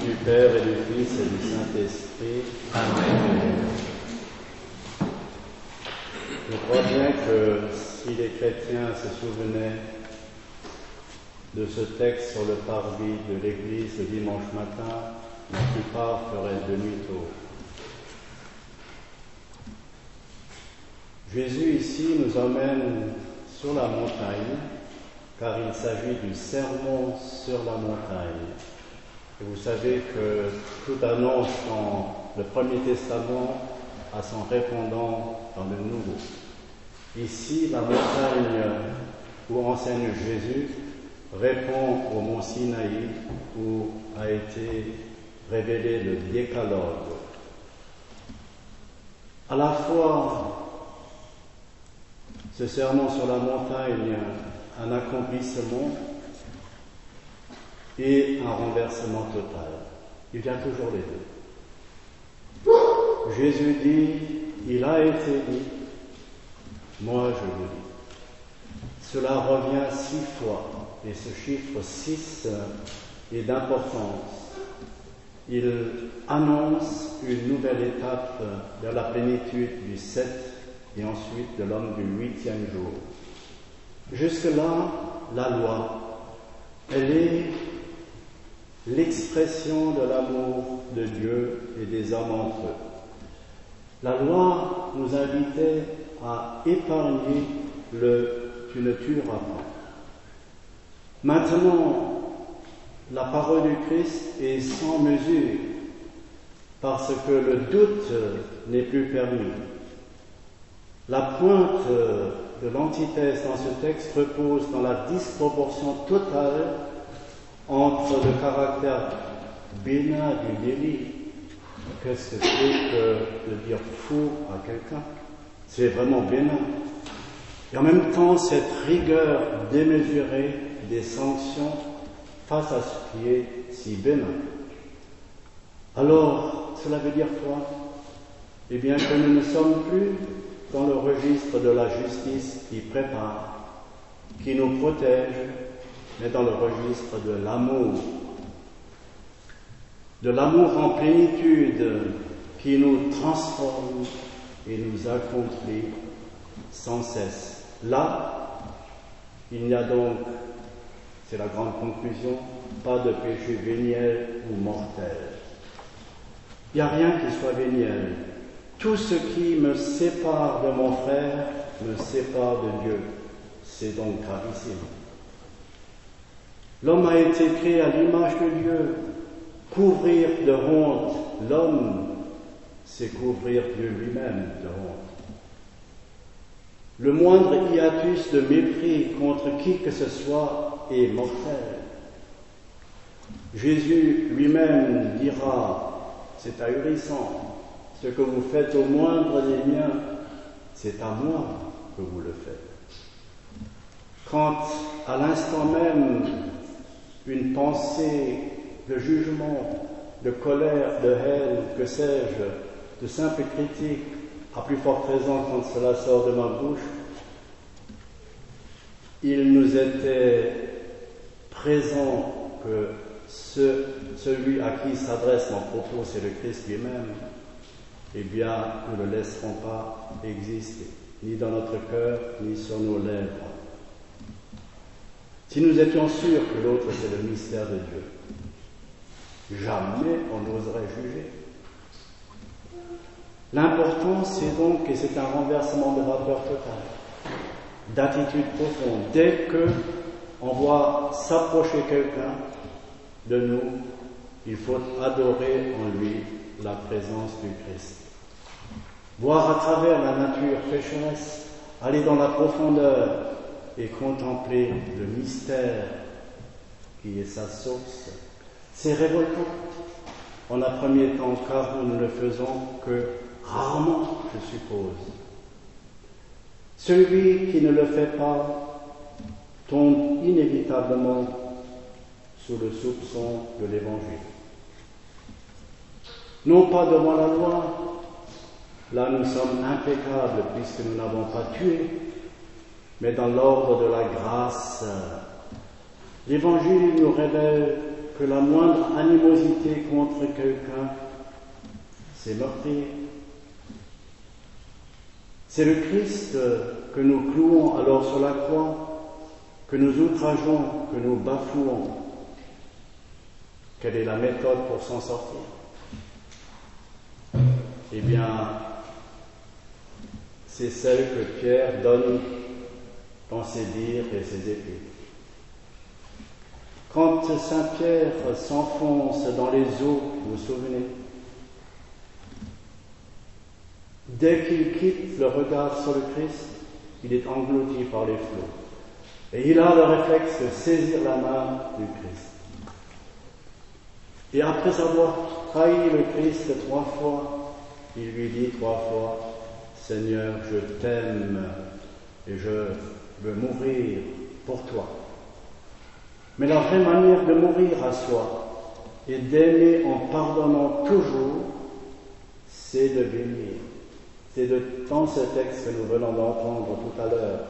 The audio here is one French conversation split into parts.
du Père et du Fils et du Saint-Esprit. Amen. Je crois bien que si les chrétiens se souvenaient de ce texte sur le parvis de l'église le dimanche matin, la plupart feraient demi-tour. Jésus ici nous emmène sur la montagne, car il s'agit du sermon sur la montagne. Et vous savez que toute annonce dans le Premier Testament a son répondant dans le Nouveau. Ici, la montagne où enseigne Jésus répond au mont Sinaï où a été révélé le décalogue. À la fois, ce serment sur la montagne, un accomplissement et un renversement total. Il y a toujours les deux. Jésus dit, il a été dit, moi je vous dis. Cela revient six fois, et ce chiffre six est d'importance. Il annonce une nouvelle étape vers la plénitude du sept et ensuite de l'homme du huitième jour. Jusque-là, la loi, elle est l'expression de l'amour de Dieu et des hommes entre eux. La loi nous invitait à épargner le tu ne tueras pas. Maintenant, la parole du Christ est sans mesure parce que le doute n'est plus permis. La pointe de l'antithèse dans ce texte repose dans la disproportion totale entre le caractère bénin du délit. Qu'est-ce que c'est que de dire fou à quelqu'un? C'est vraiment bénin. Et en même temps, cette rigueur démesurée des sanctions face à ce qui est si bénin. Alors, cela veut dire quoi? Eh bien que nous ne sommes plus dans le registre de la justice qui prépare, qui nous protège, mais dans le registre de l'amour. De l'amour en plénitude qui nous transforme et nous accomplit sans cesse. Là, il n'y a donc, c'est la grande conclusion, pas de péché véniel ou mortel. Il n'y a rien qui soit véniel. Tout ce qui me sépare de mon frère me sépare de Dieu. C'est donc gravissime. L'homme a été créé à l'image de Dieu. Couvrir de honte l'homme, c'est couvrir Dieu lui-même de honte. Le moindre hiatus de mépris contre qui que ce soit est mortel. Jésus lui-même dira, c'est ahurissant, ce que vous faites au moindre des miens, c'est à moi que vous le faites. Quand à l'instant même une pensée de jugement, de colère, de haine, que sais-je, de simple critique, à plus forte raison quand cela sort de ma bouche, il nous était présent que ce, celui à qui s'adresse mon propos, c'est le Christ lui-même, eh bien, nous ne le laisserons pas exister, ni dans notre cœur, ni sur nos lèvres. Si nous étions sûrs que l'autre c'est le mystère de Dieu, jamais on n'oserait juger. L'important c'est donc, et c'est un renversement de vapeur total, d'attitude profonde. Dès que on voit s'approcher quelqu'un de nous, il faut adorer en lui la présence du Christ. Voir à travers la nature pécheresse, aller dans la profondeur, et contempler le mystère qui est sa source. C'est révoltant en un premier temps car nous ne le faisons que rarement, je suppose. Celui qui ne le fait pas tombe inévitablement sous le soupçon de l'Évangile. Non pas devant la loi, là nous sommes impeccables puisque nous n'avons pas tué, mais dans l'ordre de la grâce. L'Évangile nous révèle que la moindre animosité contre quelqu'un, c'est meurtrier. C'est le Christ que nous clouons alors sur la croix, que nous outrageons, que nous bafouons. Quelle est la méthode pour s'en sortir? Eh bien, c'est celle que Pierre donne dans ses dires et ses épées. Quand Saint Pierre s'enfonce dans les eaux, vous vous souvenez, dès qu'il quitte le regard sur le Christ, il est englouti par les flots. Et il a le réflexe de saisir la main du Christ. Et après avoir trahi le Christ trois fois, il lui dit trois fois, Seigneur, je t'aime et je veux mourir pour toi. Mais la vraie manière de mourir à soi et d'aimer en pardonnant toujours, c'est de bénir. C'est de, dans ce texte que nous venons d'entendre tout à l'heure,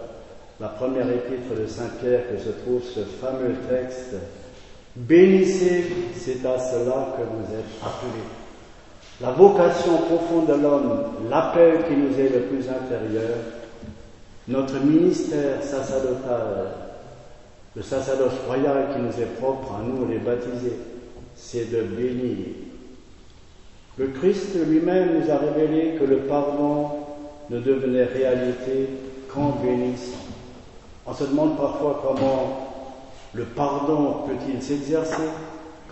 la première épître de Saint Pierre, que se trouve ce fameux texte. Bénissez, c'est à cela que vous êtes appelés. La vocation profonde de l'homme, l'appel qui nous est le plus intérieur, notre ministère sacerdotal, le sacerdoce royal qui nous est propre à nous les baptisés, c'est de bénir. Le Christ lui-même nous a révélé que le pardon ne devenait réalité qu'en bénissant. On se demande parfois comment le pardon peut-il s'exercer,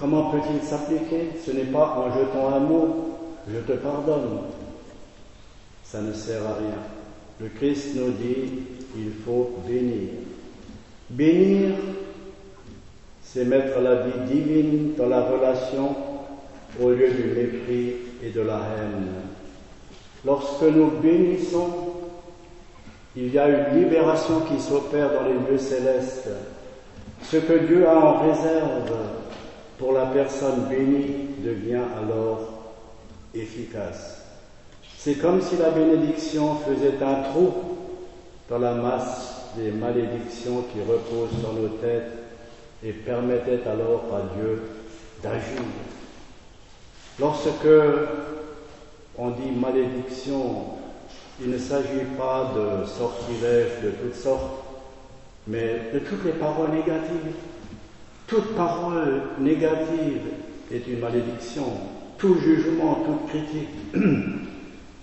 comment peut-il s'appliquer. Ce n'est pas en jetant un mot, je te pardonne. Ça ne sert à rien. Le Christ nous dit, il faut bénir. Bénir, c'est mettre la vie divine dans la relation au lieu du mépris et de la haine. Lorsque nous bénissons, il y a une libération qui s'opère dans les lieux célestes. Ce que Dieu a en réserve pour la personne bénie devient alors efficace. C'est comme si la bénédiction faisait un trou dans la masse des malédictions qui reposent sur nos têtes et permettait alors à Dieu d'agir. Lorsque on dit malédiction, il ne s'agit pas de sortilèges de toutes sortes, mais de toutes les paroles négatives. Toute parole négative est une malédiction. Tout jugement, toute critique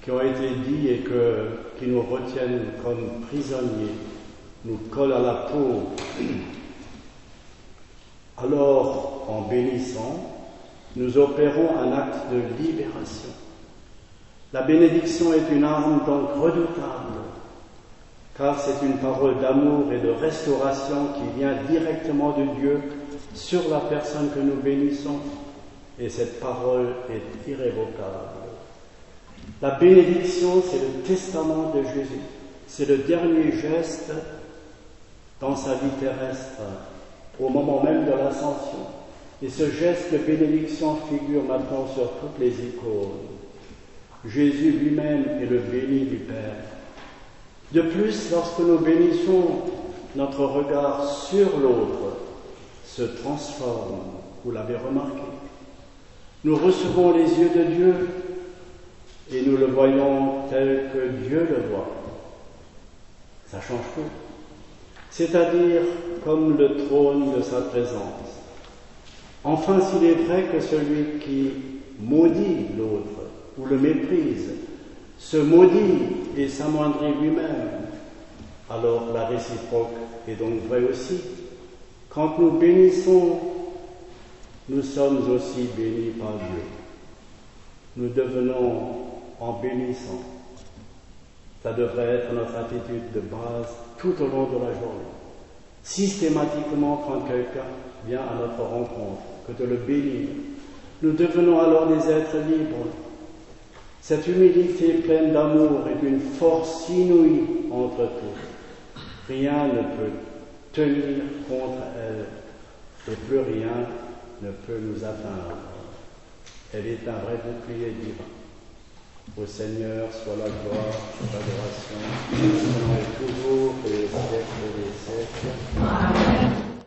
qui ont été dit et que, qui nous retiennent comme prisonniers nous colle à la peau. Alors, en bénissant, nous opérons un acte de libération. La bénédiction est une arme donc redoutable, car c'est une parole d'amour et de restauration qui vient directement de Dieu sur la personne que nous bénissons, et cette parole est irrévocable. La bénédiction, c'est le testament de Jésus, c'est le dernier geste dans sa vie terrestre, au moment même de l'ascension. Et ce geste de bénédiction figure maintenant sur toutes les icônes. Jésus lui-même est le béni du Père. De plus, lorsque nous bénissons, notre regard sur l'autre se transforme. Vous l'avez remarqué. Nous recevons les yeux de Dieu et nous le voyons tel que Dieu le voit. Ça change tout c'est-à-dire comme le trône de sa présence. Enfin, s'il est vrai que celui qui maudit l'autre ou le méprise se maudit et s'amoindrit lui-même, alors la réciproque est donc vraie aussi. Quand nous bénissons, nous sommes aussi bénis par Dieu. Nous devenons en bénissant. Ça devrait être notre attitude de base tout au long de la journée. Systématiquement, quand quelqu'un vient à notre rencontre, que de le bénir, nous devenons alors des êtres libres. Cette humilité pleine d'amour est une force inouïe entre tous. Rien ne peut tenir contre elle et plus rien ne peut nous atteindre. Elle est un vrai bouclier divin. Au Seigneur soit la gloire, l'adoration, maintenant et toujours, et les siècles des siècles. Amen.